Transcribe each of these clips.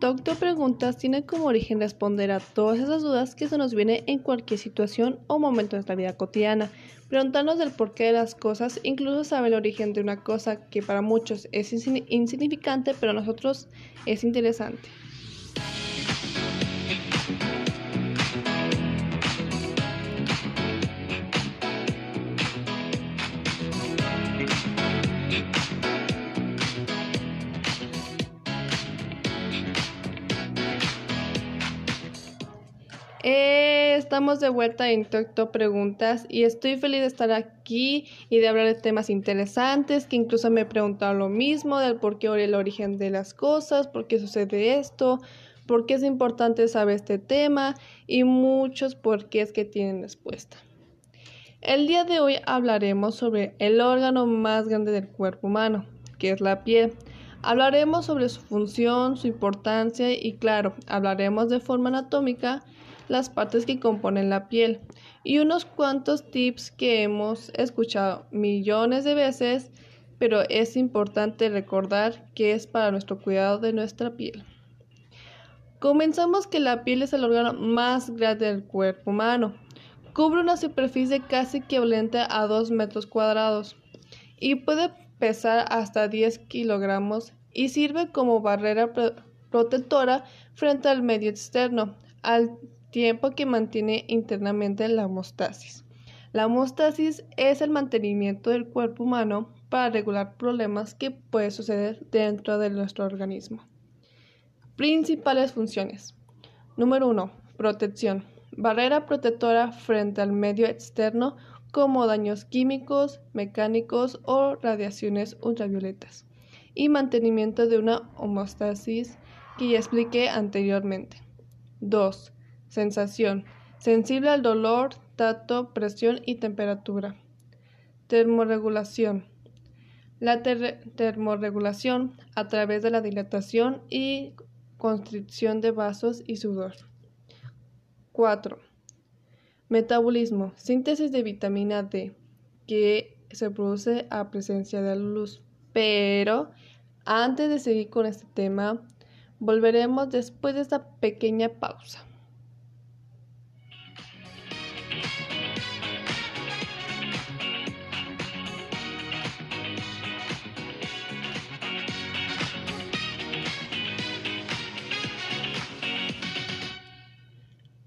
Doctor Preguntas tiene como origen responder a todas esas dudas que se nos vienen en cualquier situación o momento de nuestra vida cotidiana, preguntarnos del porqué de las cosas, incluso saber el origen de una cosa que para muchos es insignificante, pero a nosotros es interesante. Eh, estamos de vuelta en Tocto Preguntas y estoy feliz de estar aquí y de hablar de temas interesantes que incluso me he preguntado lo mismo del por qué el origen de las cosas, por qué sucede esto, por qué es importante saber este tema y muchos por qué es que tienen respuesta. El día de hoy hablaremos sobre el órgano más grande del cuerpo humano, que es la piel. Hablaremos sobre su función, su importancia y claro, hablaremos de forma anatómica las partes que componen la piel y unos cuantos tips que hemos escuchado millones de veces, pero es importante recordar que es para nuestro cuidado de nuestra piel. Comenzamos que la piel es el órgano más grande del cuerpo humano. Cubre una superficie casi equivalente a 2 metros cuadrados y puede pesar hasta 10 kilogramos y sirve como barrera protectora frente al medio externo, al tiempo que mantiene internamente la homostasis. La homostasis es el mantenimiento del cuerpo humano para regular problemas que pueden suceder dentro de nuestro organismo. Principales funciones. Número 1. Protección. Barrera protectora frente al medio externo como daños químicos, mecánicos o radiaciones ultravioletas. Y mantenimiento de una homostasis que ya expliqué anteriormente. 2. Sensación. Sensible al dolor, tacto, presión y temperatura. Termorregulación. La termorregulación a través de la dilatación y constricción de vasos y sudor. 4. Metabolismo. Síntesis de vitamina D que se produce a presencia de la luz. Pero antes de seguir con este tema, volveremos después de esta pequeña pausa.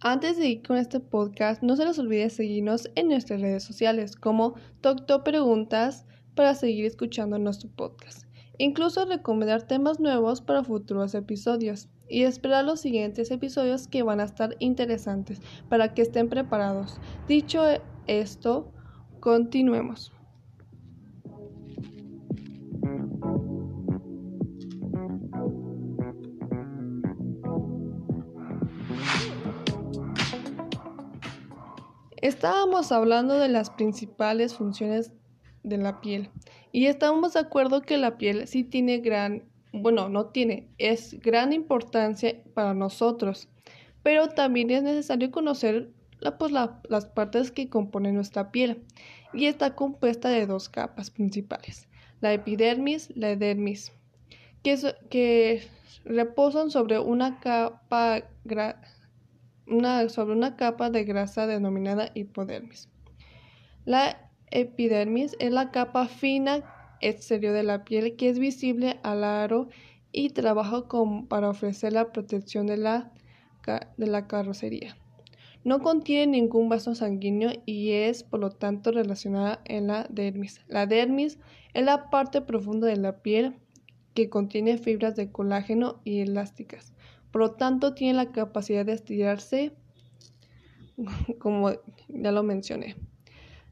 Antes de ir con este podcast, no se les olvide seguirnos en nuestras redes sociales como Tocto Preguntas para seguir escuchando nuestro podcast. Incluso recomendar temas nuevos para futuros episodios y esperar los siguientes episodios que van a estar interesantes para que estén preparados. Dicho esto, continuemos. Estábamos hablando de las principales funciones de la piel y estamos de acuerdo que la piel sí tiene gran, bueno, no tiene, es gran importancia para nosotros, pero también es necesario conocer pues, las partes que componen nuestra piel y está compuesta de dos capas principales, la epidermis, la dermis, que, que reposan sobre una capa sobre una capa de grasa denominada hipodermis. La epidermis es la capa fina exterior de la piel que es visible al aro y trabaja para ofrecer la protección de la, de la carrocería. No contiene ningún vaso sanguíneo y es por lo tanto relacionada en la dermis. La dermis es la parte profunda de la piel que contiene fibras de colágeno y elásticas. Por lo tanto, tiene la capacidad de estirarse, como ya lo mencioné.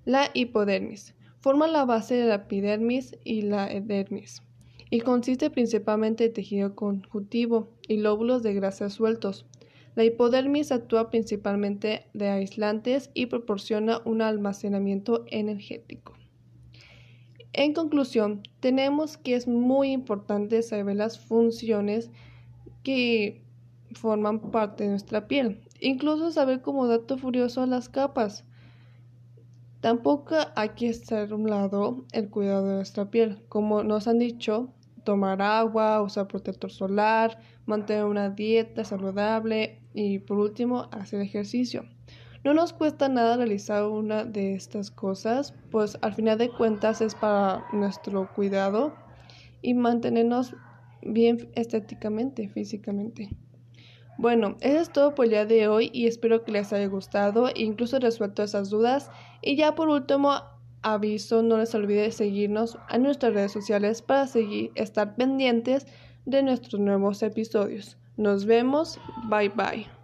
La hipodermis forma la base de la epidermis y la dermis y consiste principalmente de tejido conjuntivo y lóbulos de grasa sueltos. La hipodermis actúa principalmente de aislantes y proporciona un almacenamiento energético. En conclusión, tenemos que es muy importante saber las funciones que forman parte de nuestra piel. Incluso saber como dato furioso las capas. Tampoco hay que estar un lado el cuidado de nuestra piel. Como nos han dicho, tomar agua, usar protector solar, mantener una dieta saludable y por último hacer ejercicio. No nos cuesta nada realizar una de estas cosas, pues al final de cuentas es para nuestro cuidado y mantenernos bien estéticamente, físicamente. Bueno, eso es todo por el día de hoy y espero que les haya gustado e incluso resuelto esas dudas. Y ya por último, aviso, no les olvide seguirnos a nuestras redes sociales para seguir estar pendientes de nuestros nuevos episodios. Nos vemos, bye bye.